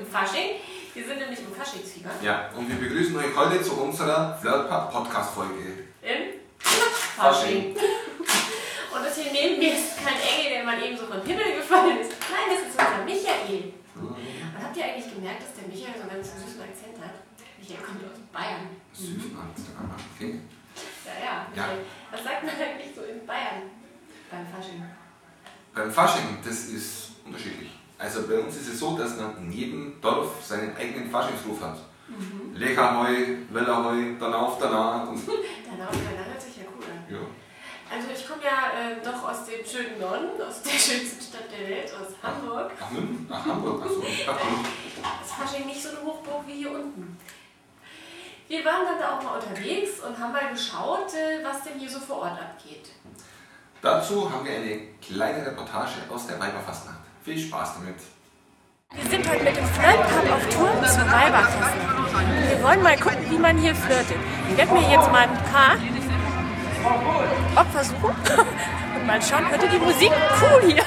im Fasching. Wir sind nämlich im Faschingsfieber. Ja, und wir begrüßen euch heute zu unserer Flirt-Podcast-Folge. Im Fasching. Und das hier neben mir ist kein Engel, der mal eben so vom Himmel gefallen ist. Nein, das ist unser Michael. Und habt ihr eigentlich gemerkt, dass der Michael so einen ganz süßen Akzent hat? Michael kommt aus Bayern. Süßen Akzent, okay. Ja, ja. Ja. Was sagt man eigentlich so in Bayern beim Fasching? Beim Fasching, das ist unterschiedlich. Also bei uns ist es so, dass man in jedem Dorf seinen eigenen Faschingsruf hat. Mhm. Leckerheu, Wellerheu, danach, danach. Und, Danach, danach hört sich ja cool an. ja. Also ich komme ja äh, doch aus dem schönen Norden, aus der schönsten Stadt der Welt, aus Hamburg. Ach, München? Ach, Hamburg, achso. Das Fasching nicht so eine Hochburg wie hier unten. Wir waren dann da auch mal unterwegs und haben mal geschaut, äh, was denn hier so vor Ort abgeht. Dazu haben wir eine kleine Reportage aus der Weiberfastnacht. Viel Spaß damit. Wir sind heute mit dem Flirtpub auf Tour zur Weiberfastnacht. Und wir wollen mal gucken, wie man hier flirtet. Ich werde mir jetzt mal ein paar Opfer suchen und mal schauen. Hört ihr die Musik? Cool hier.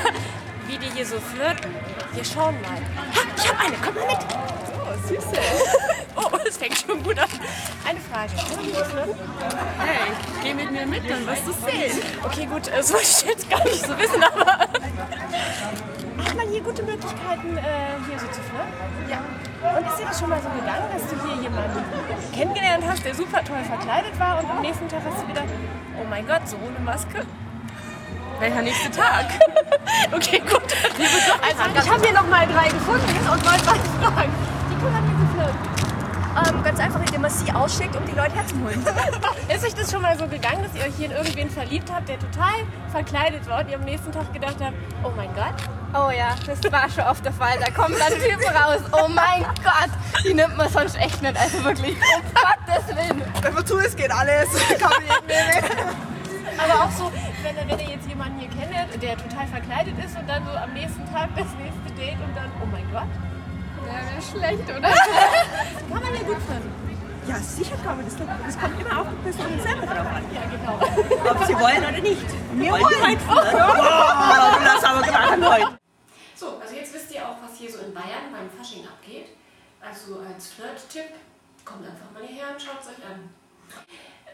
Wie die hier so flirten. Wir schauen mal. Ha, ich habe eine. Komm mal mit. Oh, süße. Oh, es fängt schon gut an. Eine Frage. Hey, geh mit mir mit, dann wirst du sehen. Okay, gut, das wollte ich jetzt gar nicht so wissen, aber hier gute Möglichkeiten, äh, hier so zu flirten? Ja. Und ist dir das schon mal so gegangen, dass du hier jemanden kennengelernt hast, der super toll verkleidet war und am nächsten Tag hast du gedacht, oh mein Gott, so ohne Maske? Welcher nächste Tag? Okay, gut. Also, ich habe hier noch mal drei gefunden und wollte was fragen. Die. Ähm, ganz einfach, indem man sie ausschickt, um die Leute herzuholen. Ist euch das schon mal so gegangen, dass ihr euch hier in irgendwen verliebt habt, der total verkleidet war und ihr am nächsten Tag gedacht habt, oh mein Gott, Oh ja, das war schon oft der Fall. Da kommen dann Typen raus. Oh mein Gott, die nimmt man sonst echt nicht. Also wirklich, um Gottes Willen. Wenn man zu ist, geht alles. Nehmen. Aber auch so, wenn, ihr- wenn ihr jetzt jemanden hier kennt, der total verkleidet ist und dann so am nächsten Tag das nächste Date und dann, oh mein Gott, Ja, wäre schlecht, oder? kann man ja gut finden. Ja, sicher kann man das. Das kommt immer auf die Person selber drauf an. Ja, genau. Ob sie wollen oder nicht. Wir wollen flirten. Oh, du hast aber gemacht heute. So, also jetzt wisst ihr auch, was hier so in Bayern beim Fasching abgeht. Also als Flirt-Tipp, kommt einfach mal hierher und schaut es euch an.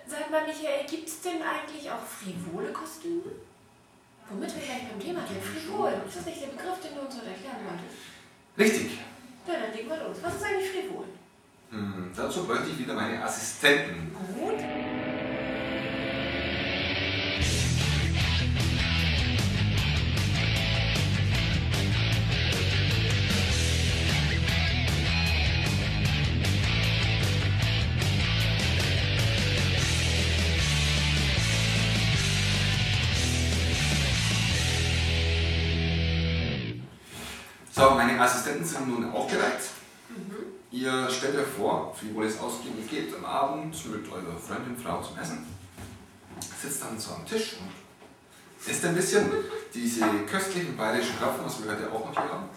Sag mal, Michael, gibt es denn eigentlich auch frivole Kostüme? Womit wir gleich beim Thema sind. Frivol. Ist das nicht der Begriff, den du uns heute erklären wolltest? Richtig. Ja, dann legen wir los. Was ist eigentlich frivol? Hm, dazu bräuchte ich wieder meine Assistenten. Gut. So, meine Assistenten sind nun aufgereiht. Ihr stellt euch vor, wie wohl es ausgehen geht am Abend mit eurer Freundin, Frau zum Essen. Sitzt dann so am Tisch und isst ein bisschen diese köstlichen bayerischen Krapfen, was wir heute auch noch hier haben.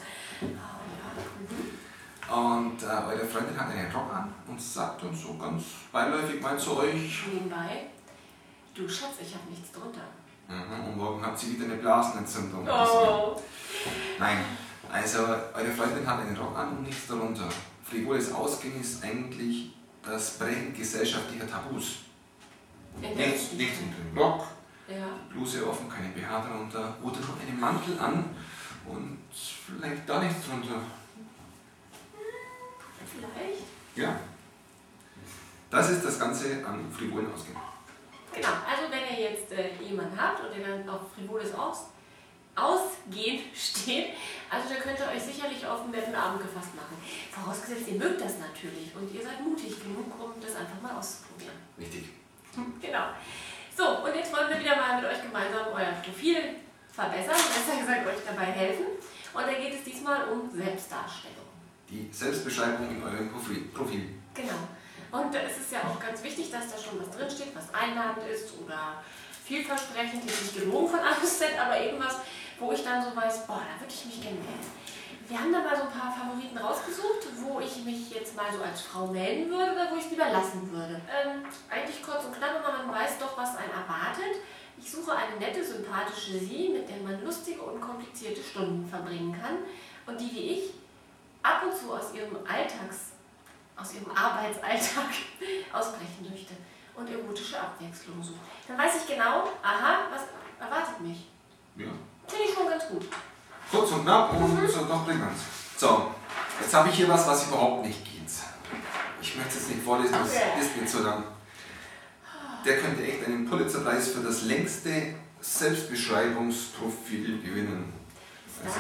Und äh, eure Freundin hat einen Rock an und sagt dann so ganz beiläufig mal zu euch, Nebenbei. Du Schatz, ich habe nichts drunter. mhm, und morgen habt ihr wieder eine Blasenentzündung. Oh. Nein, also eure Freundin hat einen Rock an und nichts darunter. Frivoles Ausgehen ist eigentlich das Brechen gesellschaftlicher Tabus. Nichts, nichts unter dem Rock, Ja. Bluse offen, keine BH darunter oder noch einen Mantel an und vielleicht da nichts drunter. Vielleicht. Ja. Das ist das Ganze an frivolen Ausgehen. Genau, also wenn ihr jetzt äh, jemanden habt und der dann auf frivoles Aus Ausgehen steht, also da könnt ihr euch sicherlich auf einen netten Abend gefasst machen. Vorausgesetzt, ihr mögt das natürlich und ihr seid mutig genug, um das einfach mal auszuprobieren. Richtig. Genau. So, und jetzt wollen wir wieder mal mit euch gemeinsam euer Profil verbessern, besser gesagt euch dabei helfen. Und da geht es diesmal um Selbstdarstellung. Die Selbstbeschreibung in eurem Profil. Profil. Genau. Und es ist ja auch ganz wichtig, dass da schon was drinsteht, was einladend ist oder vielversprechend, nicht gelogen von A bis Z, aber irgendwas, wo ich dann so weiß, boah, da würde ich mich gerne melden. Wir haben da mal so ein paar Favoriten rausgesucht, wo ich mich jetzt mal so als Frau melden würde oder wo ich es lieber lassen würde. Ähm, eigentlich kurz und knapp, aber man weiß doch, was einen erwartet. Ich suche eine nette, sympathische Sie, mit der man lustige und komplizierte Stunden verbringen kann und die wie ich ab und zu aus ihrem Alltags, aus ihrem Arbeitsalltag ausbrechen möchte und erotische Abwechslung sucht. Dann weiß ich genau, aha, was erwartet mich. Ja. Finde ich schon ganz gut. Kurz und knapp und so doch prägnant. So, jetzt habe ich hier was, was überhaupt nicht geht. Ich möchte es nicht vorlesen, das Okay. ist mir zu lang. Der könnte echt einen Pulitzerpreis für das längste Selbstbeschreibungsprofil gewinnen. Also,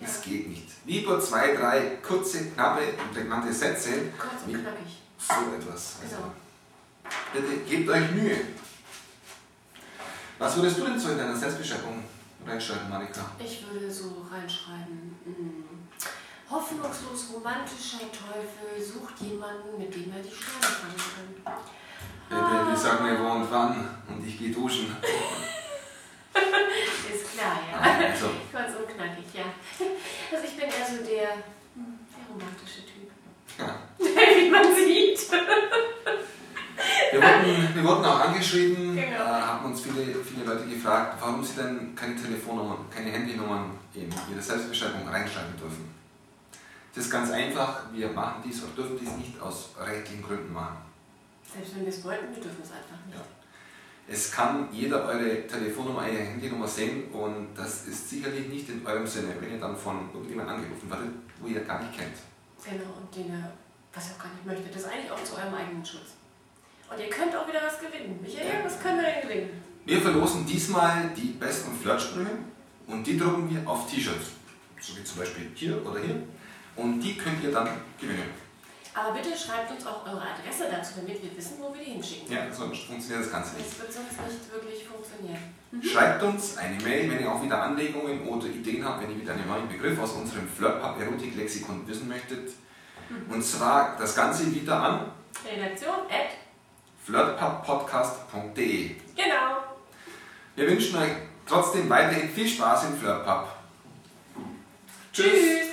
es geht nicht. Lieber zwei, drei kurze, knappe und prägnante Sätze, kurz und knackig. so etwas. Also, bitte gebt euch Mühe. Was würdest du denn so in deiner Selbstbeschreibung reinschreiben, Marika? Ich würde so reinschreiben, mm, hoffnungslos romantischer Teufel sucht jemanden, mit dem er die Sterne fangen kann. Bitte, die sagen mir wo und wann und ich gehe duschen. Ist klar, ja. Also, Kurz und knackig, ja. Also ich bin eher so der, hm, der romantische Typ. ja. Wie man sieht. Wir wurden, wir wurden auch angeschrieben, Genau. äh, haben uns viele, viele Leute gefragt, warum sie denn keine Telefonnummern, keine Handynummern in ihre Selbstbeschreibung reinschreiben dürfen. Das ist ganz einfach, wir machen dies oder dürfen dies nicht aus rechtlichen Gründen machen. Selbst wenn wir es wollten, wir dürfen es einfach nicht. Ja. Es kann jeder eure Telefonnummer, eure Handynummer sehen und das ist sicherlich nicht in eurem Sinne, wenn ihr dann von irgendjemandem angerufen werdet, wo ihr gar nicht kennt. Genau, und den er, was ihr auch gar nicht möchtet, das ist eigentlich auch zu eurem eigenen Schutz. Und ihr könnt auch wieder was gewinnen. Michael, was können wir denn gewinnen? Wir verlosen diesmal die besten Flirtsprüche und die drucken wir auf T-Shirts. So wie zum Beispiel hier oder hier. Und die könnt ihr dann gewinnen. Aber bitte schreibt uns auch eure Adresse dazu, damit wir wissen, wo wir die hinschicken. Ja, sonst funktioniert das Ganze nicht. Das wird sonst nicht wirklich funktionieren. Schreibt uns eine Mail, wenn ihr auch wieder Anregungen oder Ideen habt, wenn ihr wieder einen neuen Begriff aus unserem Flirt-Pub-Erotik-Lexikon wissen möchtet. Und zwar das Ganze wieder an Redaktion at flirtpubpodcast.de. genau. Wir wünschen euch trotzdem weiterhin viel Spaß im Flirtpub. Tschüss. Tschüss.